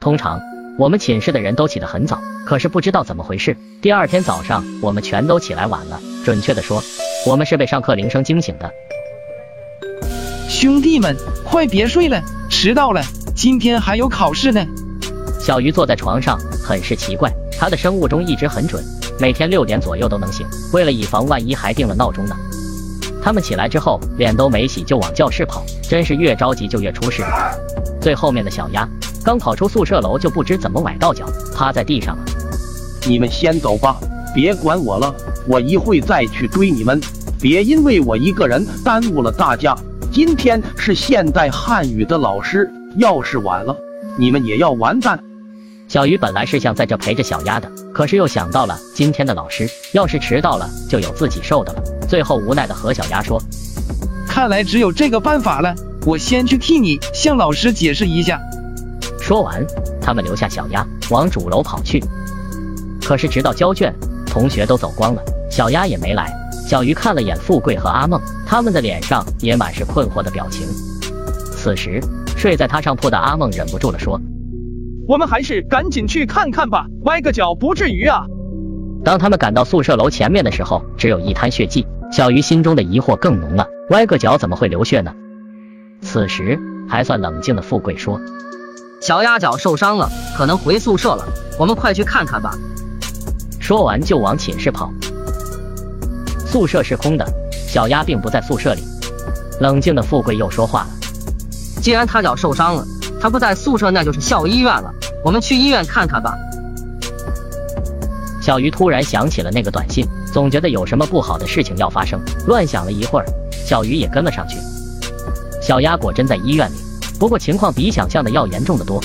通常我们寝室的人都起得很早，可是不知道怎么回事，第二天早上我们全都起来晚了。准确的说，我们是被上课铃声惊醒的。兄弟们，快别睡了，迟到了，今天还有考试呢。小鱼坐在床上，很是奇怪，他的生物钟一直很准，每天六点左右都能醒。为了以防万一，还定了闹钟呢。他们起来之后，脸都没洗就往教室跑，真是越着急就越出事。最后面的小鸭刚跑出宿舍楼，就不知怎么崴到脚，趴在地上了。你们先走吧，别管我了，我一会再去追你们。别因为我一个人耽误了大家。今天是现代汉语的老师，要是晚了，你们也要完蛋。小鱼本来是想在这陪着小鸭的，可是又想到了今天的老师，要是迟到了，就有自己受的了。最后无奈的和小鸭说：“看来只有这个办法了，我先去替你向老师解释一下。”说完，他们留下小鸭往主楼跑去。可是直到交卷，同学都走光了，小鸭也没来。小鱼看了眼富贵和阿梦，他们的脸上也满是困惑的表情。此时，睡在他上铺的阿梦忍不住了，说：“我们还是赶紧去看看吧，歪个脚不至于啊。”当他们赶到宿舍楼前面的时候，只有一滩血迹。小鱼心中的疑惑更浓了，歪个脚怎么会流血呢？此时，还算冷静的富贵说：“小鸭脚受伤了，可能回宿舍了，我们快去看看吧。”说完就往寝室跑。宿舍是空的，小鸭并不在宿舍里。冷静的富贵又说话了：“既然他脚受伤了，他不在宿舍，那就是校医院了。我们去医院看看吧。”小鱼突然想起了那个短信，总觉得有什么不好的事情要发生。乱想了一会儿，小鱼也跟了上去。小鸭果真在医院里，不过情况比想象的要严重的多。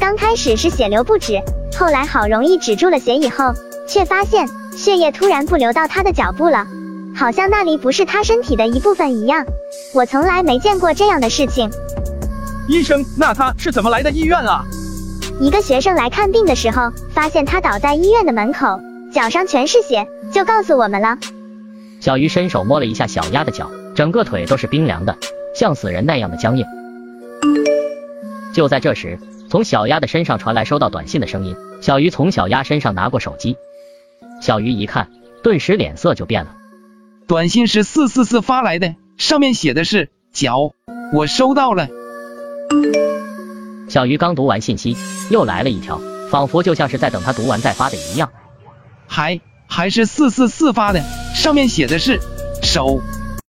刚开始是血流不止，后来好容易止住了血，以后却发现。血液突然不流到他的脚部了，好像那里不是他身体的一部分一样。我从来没见过这样的事情。医生，那他是怎么来的医院啊？一个学生来看病的时候，发现他倒在医院的门口，脚上全是血，就告诉我们了。小鱼伸手摸了一下小鸭的脚，整个腿都是冰凉的，像死人那样的僵硬。就在这时，从小鸭的身上传来收到短信的声音。小鱼从小鸭身上拿过手机。小鱼一看，顿时脸色就变了。短信是四四四发来的，上面写的是脚，我收到了。小鱼刚读完信息，又来了一条，仿佛就像是在等他读完再发的一样。还还是四四四发的，上面写的是手。